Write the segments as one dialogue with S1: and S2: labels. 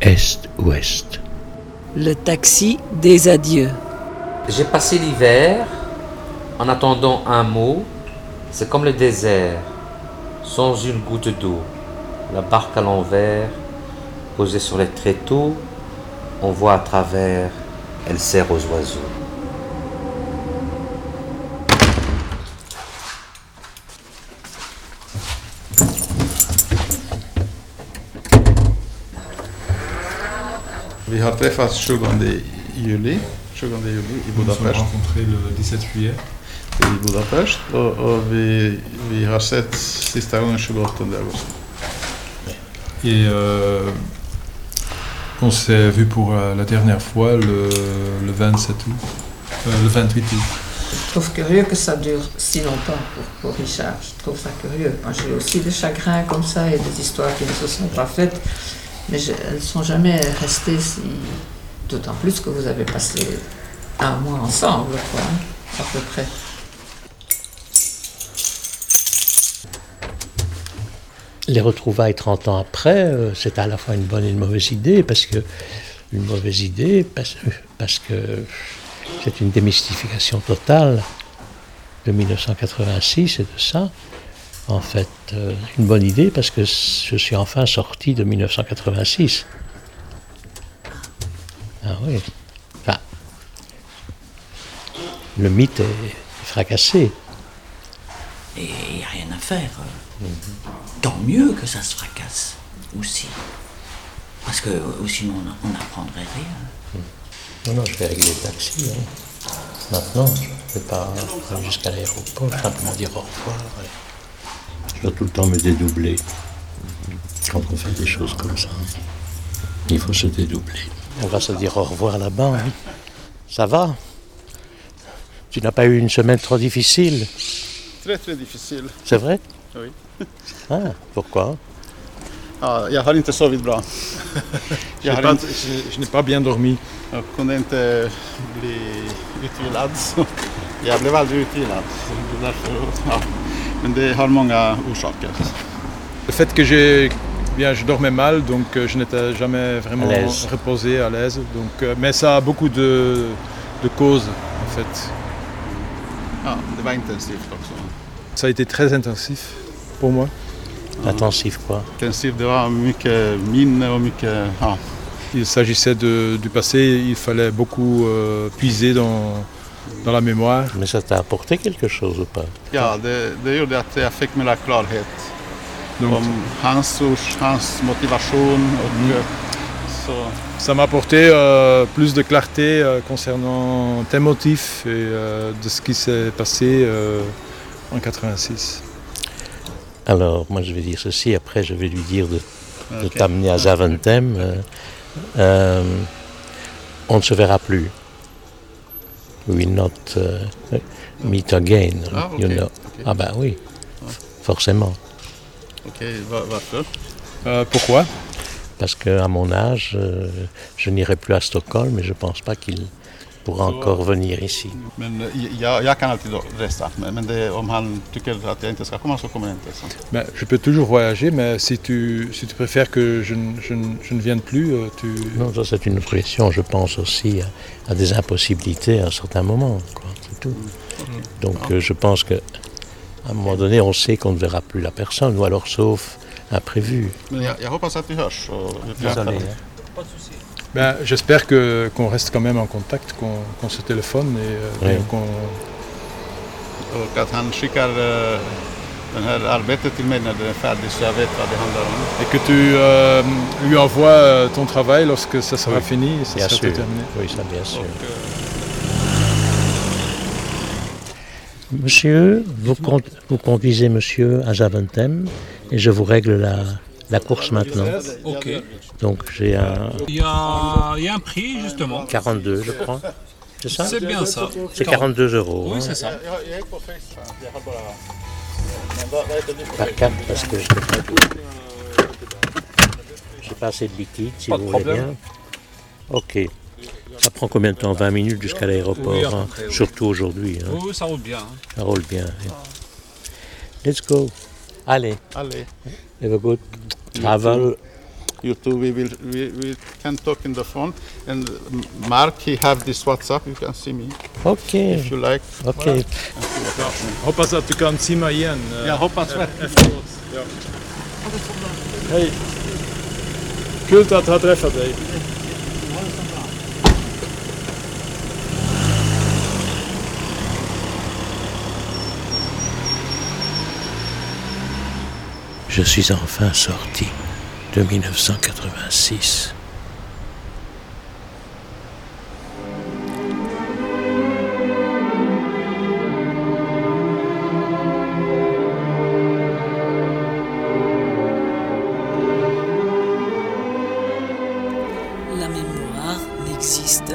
S1: est-ouest.
S2: Le taxi des adieux.
S3: J'ai passé l'hiver en attendant un mot. C'est comme le désert, sans une goutte d'eau. La barque à l'envers, posée sur les tréteaux, on voit à travers, elle sert aux oiseaux.
S4: Vi har träffats 20 juli, 20 juli i
S5: Nous nous sommes
S4: Budapest.
S5: rencontrés le 17 juillet
S4: I Budapest och, och vi, vi har sett sista gången 28 augusti.
S5: et euh, on s'est vu pour euh, la dernière fois le, le 27 août, euh, le 28 août.
S6: Je trouve curieux que ça dure si longtemps pour, pour Richard. Je trouve ça curieux. Moi, j'ai aussi des chagrins comme ça et des histoires qui ne se sont pas faites, mais elles ne sont jamais restées si. D'autant plus que vous avez passé un mois ensemble, quoi, à peu près.
S1: Les retrouvailles 30 ans après, euh, c'est à la fois une bonne et une mauvaise idée, parce que une mauvaise idée, parce, parce que c'est une démystification totale de 1986 et de ça. En fait, euh, une bonne idée parce que je suis enfin sorti de 1986. Ah oui. Enfin, le mythe est fracassé.
S7: Et il n'y a rien à faire. Tant mieux que ça se fracasse aussi. Parce que euh, sinon on n'apprendrait rien.
S1: Non, non, je vais régler le taxi. hein. Maintenant, je ne vais pas aller jusqu'à l'aéroport, simplement dire au revoir. Je dois tout le temps me dédoubler. Quand on fait des choses comme ça, il faut se dédoubler. On va se dire au revoir là-bas. hein. Ça va? Tu n'as pas eu une semaine trop difficile,
S4: Très très difficile.
S1: c'est vrai?
S4: Oui.
S1: Ah, pourquoi?
S4: Ja, jag har inte sovit bra.
S5: Je
S4: Jag,
S5: n'ai
S4: har inte,
S5: je- je n'ai pas bien dormi.
S4: jag kunde inte bli utvilad. Jag blev aldrig utvilad. Så det är därför, ja. Men det har många orsaker.
S5: Le fait que j'ai bien, je dormais mal, donc euh, je n'étais jamais vraiment
S1: À l'aise.
S5: reposé, à l'aise. Donc, euh, mais ça a beaucoup de, de causes en fait.
S4: Ja, det var intensivt också.
S5: Ça a été très intensif pour moi.
S1: Intensif quoi
S4: Intensivt, det var mycket minne och mycket... Ja.
S5: Il s'agissait du passé, il fallait beaucoup euh, puiser dans, dans la mémoire.
S1: Mais ça t'a apporté quelque chose ou pas?
S4: Ja, det, det gjorde att jag fick mera klarhet
S5: Donc,
S4: om hans, ors, hans motivation och så...
S5: Ça m'a apporté euh, plus de clarté euh, concernant tes motifs et euh, de ce qui s'est passé euh, en 86.
S1: Alors, moi je vais dire ceci, après je vais lui dire de, de t'amener à Zaventem. euh, euh, on ne se verra plus. We will not euh, meet again,
S4: Ah,
S1: you
S4: ok,
S1: know.
S4: ok.
S1: Ah ben oui, forcément.
S4: Okej, va- varför?
S5: Euh, pourquoi?
S1: Parce qu'à mon âge, euh, je n'irai plus à Stockholm et je ne pense pas qu'il pourra encore venir ici.
S4: Men jag, jag kan alltid då resa, men, men det, om han tycker att jag inte ska komma så kommer jag inte. Så.
S5: Ben, Je peux toujours voyager, mais si tu, si tu préfères que je, ne- je ne- je ne vienne plus, euh, tu...
S1: Non, ça c'est une question. Je pense aussi à, à des impossibilités à un certain moment. quoi, C'est tout. Donc euh, je pense que à un moment donné, on sait qu'on ne verra plus la personne, ou alors sauf imprévu.
S4: Men jag, jag hoppas att vi hörs. Och vi pratar.
S1: Désolé. hein.
S5: Ben, J'espère que- qu'on reste quand même en contact, qu'on se téléphone et, euh,
S1: Oui.
S5: et qu'on...
S4: Och att han skickar eh, det här arbetet till mig när det är färdigt så jag vet vad det handlar om.
S5: Et que tu euh, lui envoies euh, ton travail lorsque ça sera
S1: Oui,
S5: fini, ça
S1: Bien
S5: sera
S1: sûr.
S5: terminé.
S1: Oui, ça bien sûr.
S4: Och, eh,
S1: Monsieur, vous, con- vous conduisez monsieur à Zaventem et je vous règle la, la course maintenant. Donc j'ai un
S8: Il y a, il y a un prix justement.
S1: 42, je crois. C'est ça
S8: C'est bien ça.
S1: C'est 42 euros.
S8: Oui,
S1: hein,
S8: c'est ça.
S1: par carte parce que je n'ai pas, de- j'ai pas assez de liquide, si
S8: Pas
S1: vous voulez bien. Ok. Ça prend combien de temps? 20 minutes jusqu'à l'aéroport,
S8: Oui,
S1: hein, surtout aujourd'hui. hein.
S8: Oui, ça roule bien.
S1: Ça roule bien. Let's go. Allez,
S4: Allez.
S1: have a good travel.
S4: you two, we will we, we can talk in the phone. And Mark, he have this WhatsApp. You can see me
S1: Okej,
S4: if you like.
S1: okej.
S5: Hoppas att du kan simma igen
S4: Jag hoppas
S5: efteråt. Ja. Hej. Kul att ha träffat dig.
S1: Je suis enfin sorti de 1986.
S2: La mémoire n'existe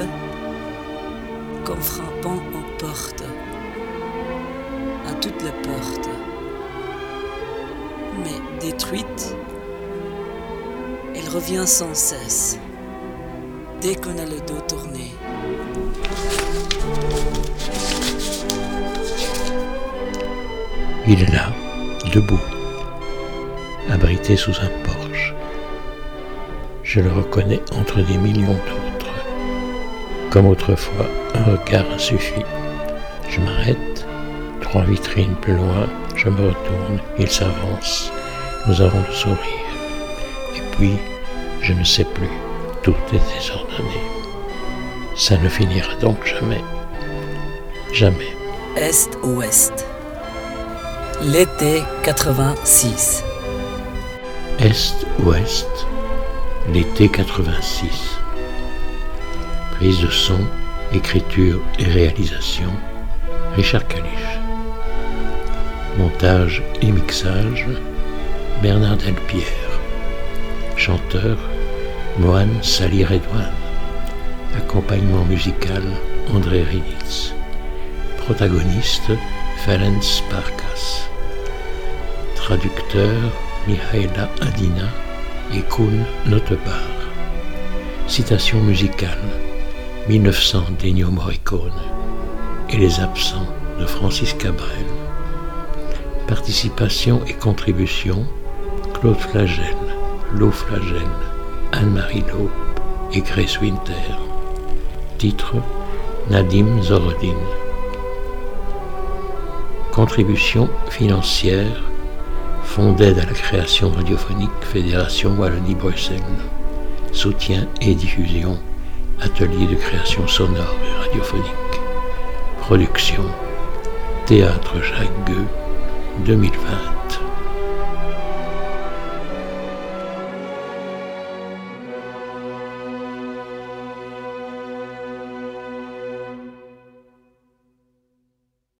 S2: qu'en frappant aux portes, à toutes les portes. Mais détruite, elle revient sans cesse, dès qu'on a le dos tourné.
S1: Il est là, debout, abrité sous un porche. Je le reconnais entre des millions d'autres. Comme autrefois, un regard suffit. Je m'arrête, trois vitrines plus loin, je me retourne, il s'avance. Nous avons le sourire. Et puis, je ne sais plus, tout est désordonné. Ça ne finira donc jamais. Jamais.
S2: Est-Ouest. L'été 86.
S1: Est-Ouest, l'été 86. Prise de son, écriture et réalisation, Richard Caliche. Montage et mixage, Bernard Delpierre. Chanteur, Mohan Sali Redouane. Accompagnement musical, André Rinitz. Protagoniste, Ferenc Parkas. Traducteur, Mihaela Adina et Kun Notebar. Citation musicale 1900 d'Ennio Morricone et Les absents de Francis Cabrel. Participation et contribution Claude Flagel, Lo Flagel, Anne-Marie Lope et Grace Winter. Titre Nadim Zorodin. Contribution financière Fonds d'aide à la création radiophonique Fédération Wallonie-Bruxelles. Soutien et diffusion Atelier de création sonore et radiophonique. Production Théâtre Jacques Gueux 2020.